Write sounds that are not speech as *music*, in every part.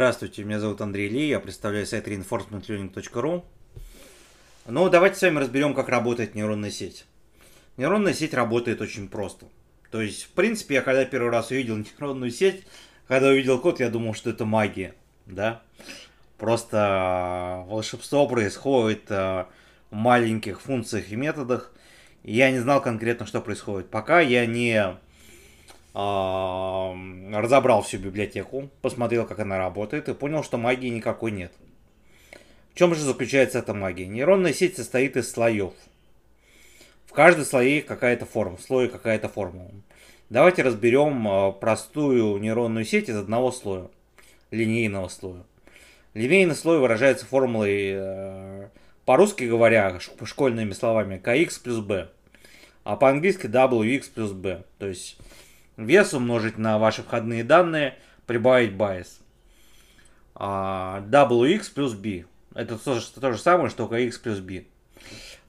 Здравствуйте, меня зовут Андрей Ли, я представляю сайт reinforcementlearning.ru. Ну, давайте с вами разберем, как работает нейронная сеть. Нейронная сеть работает очень просто. То есть, в принципе, я когда первый раз увидел *laughs* нейронную сеть, когда увидел код, я думал, что это магия, да. Просто волшебство происходит э, в маленьких функциях и методах. И я не знал конкретно, что происходит. Пока я не разобрал всю библиотеку, посмотрел, как она работает и понял, что магии никакой нет. В чем же заключается эта магия? Нейронная сеть состоит из слоев. В каждой слое какая-то форма, в слое какая-то форма. Давайте разберем а, простую нейронную сеть из одного слоя, линейного слоя. Линейный слой выражается формулой, э, по-русски говоря, школьными словами, kx плюс b, а по-английски wx плюс b. То есть вес умножить на ваши входные данные, прибавить bias. А, wx плюс b. Это то, то же самое, что x плюс b.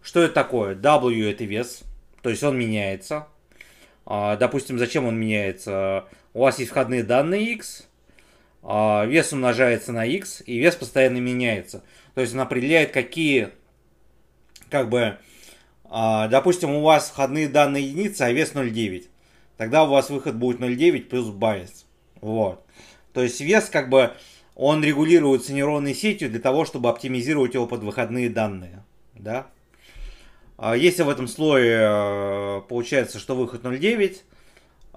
Что это такое? W это вес, то есть он меняется. А, допустим, зачем он меняется? У вас есть входные данные x, а, вес умножается на x, и вес постоянно меняется. То есть он определяет, какие, как бы, а, допустим, у вас входные данные единицы, а вес 0,9 тогда у вас выход будет 0,9 плюс bias. Вот. То есть вес как бы он регулируется нейронной сетью для того, чтобы оптимизировать его под выходные данные. Да? А если в этом слое э, получается, что выход 0,9,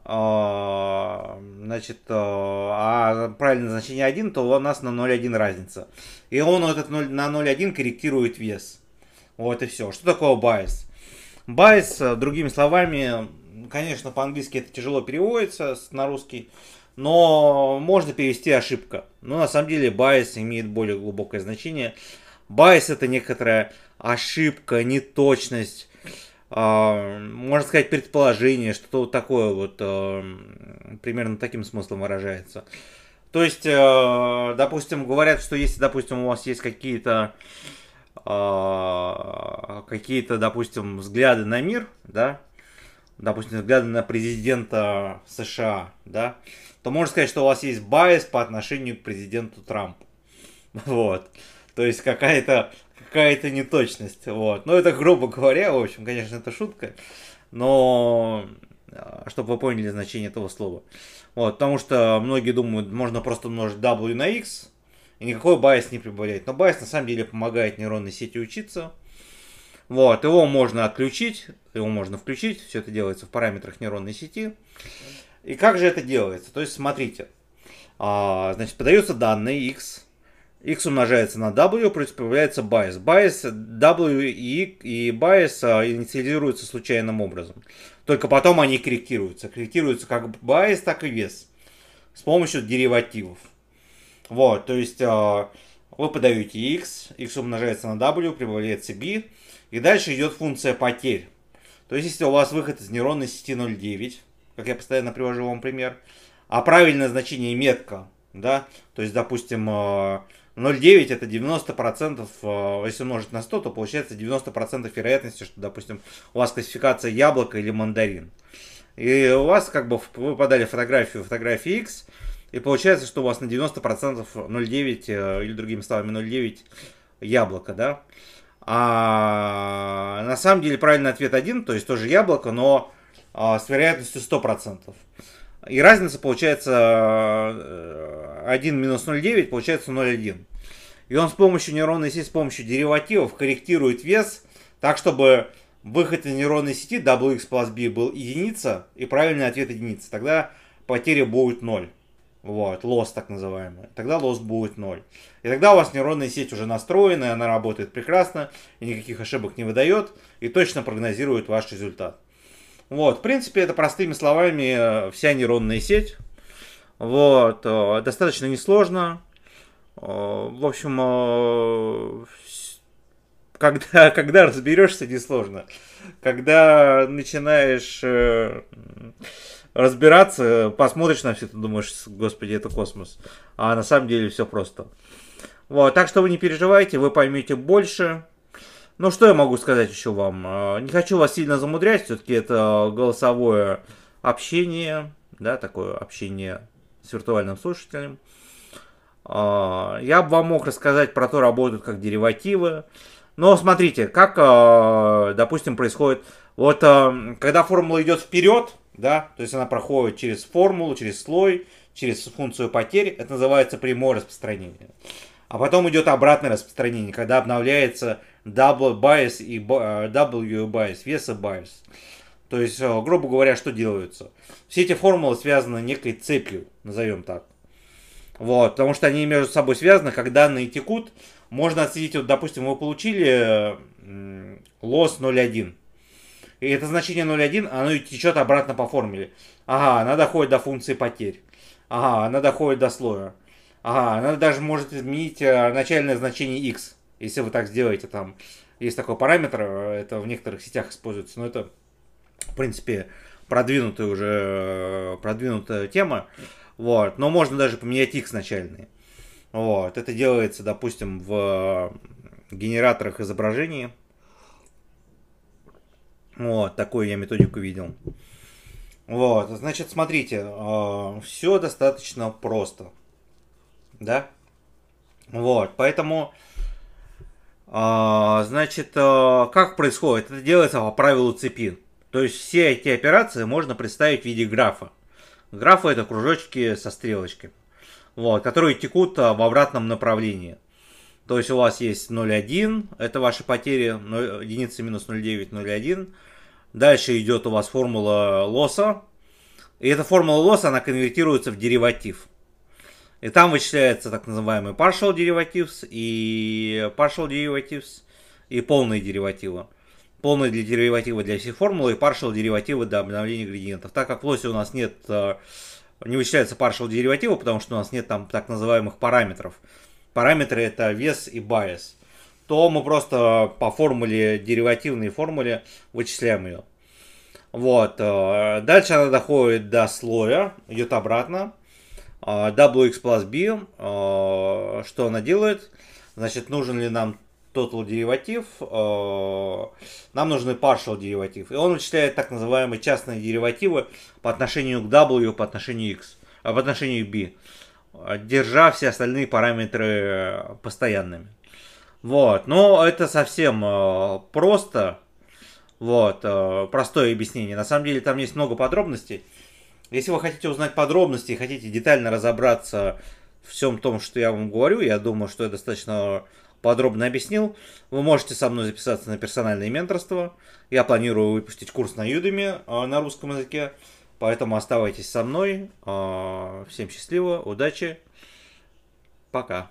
а, значит, э, а правильное значение 1, то у нас на 0,1 разница. И он этот 0, на 0,1 корректирует вес. Вот и все. Что такое bias? Bias, э, другими словами, конечно, по-английски это тяжело переводится на русский, но можно перевести ошибка. Но на самом деле bias имеет более глубокое значение. Bias это некоторая ошибка, неточность, э, можно сказать предположение, что-то такое вот э, примерно таким смыслом выражается. То есть, э, допустим, говорят, что если, допустим, у вас есть какие-то какие-то, допустим, взгляды на мир, да, допустим, взгляды на президента США, да, то можно сказать, что у вас есть байс по отношению к президенту Трампу. *laughs* Вот. То есть какая-то какая-то неточность. Вот. Но это, грубо говоря, в общем, конечно, это шутка. Но а, чтобы вы поняли значение этого слова. Вот, потому что многие думают, можно просто умножить W на X, и никакой bias не прибавляет. Но bias на самом деле помогает нейронной сети учиться. Вот, его можно отключить, его можно включить, все это делается в параметрах нейронной сети. И как же это делается? То есть, смотрите, а, значит, подаются данные x, x умножается на w, плюс появляется bias. Bias, w и, и bias а, инициализируются случайным образом. Только потом они корректируются. Корректируются как bias, так и вес. С помощью деривативов. Вот, то есть а, вы подаете x, x умножается на w, прибавляется b, и дальше идет функция потерь. То есть, если у вас выход из нейронной сети 0,9, как я постоянно привожу вам пример, а правильное значение метка, да, то есть, допустим, 0,9 э, это 90%, э, если умножить на 100, то получается 90% вероятности, что, допустим, у вас классификация яблоко или мандарин. И у вас как бы вы подали фотографию фотографии X, и получается, что у вас на 90% 0,9 э, или другими словами 0,9 яблоко, да. А на самом деле правильный ответ один, то есть тоже яблоко, но а, с вероятностью 100%. И разница получается 1 э, минус 0,9 получается 0,1. И он с помощью нейронной сети, с помощью деривативов корректирует вес так, чтобы выход из нейронной сети wx plus b был единица и правильный ответ единица. Тогда потеря будет 0. Вот, лос так называемый. Тогда лос будет 0. И тогда у вас нейронная сеть уже настроена, она работает прекрасно, и никаких ошибок не выдает, и точно прогнозирует ваш результат. Вот, в принципе, это простыми словами э, вся нейронная сеть. Вот, э, достаточно несложно. Э, в общем, когда, *laughs* когда разберешься, несложно. Когда начинаешь разбираться, посмотришь на все это, думаешь, господи, это космос. А на самом деле все просто. Вот, так что вы не переживайте, вы поймете больше. Ну, что я могу сказать еще вам? А, не хочу вас сильно замудрять, все-таки это голосовое общение, да, такое общение с виртуальным слушателем. А, я бы вам мог рассказать про то, работают как деривативы. Но смотрите, как, а, допустим, происходит... Вот когда формула идет вперед, да, то есть она проходит через формулу, через слой, через функцию потерь, это называется прямое распространение. А потом идет обратное распространение, когда обновляется double bias и W bias, веса bias. То есть, грубо говоря, что делается? Все эти формулы связаны некой цепью, назовем так. Вот, потому что они между собой связаны, как данные текут, можно отследить, вот, допустим, вы получили лос 0,1. И это значение 0,1, оно течет обратно по формуле. Ага, она доходит до функции потерь. Ага, она доходит до слоя. Ага, она даже может изменить э, начальное значение x. Если вы так сделаете, там есть такой параметр, э, это в некоторых сетях используется, но это, в принципе, продвинутая уже э, продвинутая тема. Вот. Но можно даже поменять x начальные. Вот. Это делается, допустим, в генераторах изображений. Вот, такую я методику видел. Вот, значит, смотрите, э, все достаточно просто. Да? Вот, поэтому, э, значит, э, как происходит? Это делается по правилу цепи. То есть все эти операции можно представить в виде графа. Графы это кружочки со стрелочками, вот, которые текут а, в обратном направлении. То есть у вас есть 0,1, это ваши потери, 0, единицы минус 0,9, 0,1. Дальше идет у вас формула лосса. И эта формула лосса, она конвертируется в дериватив. И там вычисляется так называемый partial derivatives и partial derivatives и полные деривативы полные для дериватива для всей формулы и partial деривативы для обновления градиентов. Так как в лосе у нас нет, э, не вычисляется partial дериватива, потому что у нас нет там так называемых параметров. Параметры это вес и bias. То мы просто по формуле, деривативной формуле вычисляем ее. Вот. Э, дальше она доходит до слоя, идет обратно. Э, wx plus b. Что она делает? Значит, нужен ли нам total дериватив, э, нам нужны partial дериватив. И он вычисляет так называемые частные деривативы по отношению к W, по отношению X, а по отношению к B, держа все остальные параметры постоянными. Вот, но это совсем э, просто, вот, э, простое объяснение. На самом деле там есть много подробностей. Если вы хотите узнать подробности и хотите детально разобраться в всем том, что я вам говорю, я думаю, что я достаточно подробно объяснил. Вы можете со мной записаться на персональное менторство. Я планирую выпустить курс на а, на русском языке. Поэтому оставайтесь со мной. А, всем счастливо, удачи. Пока.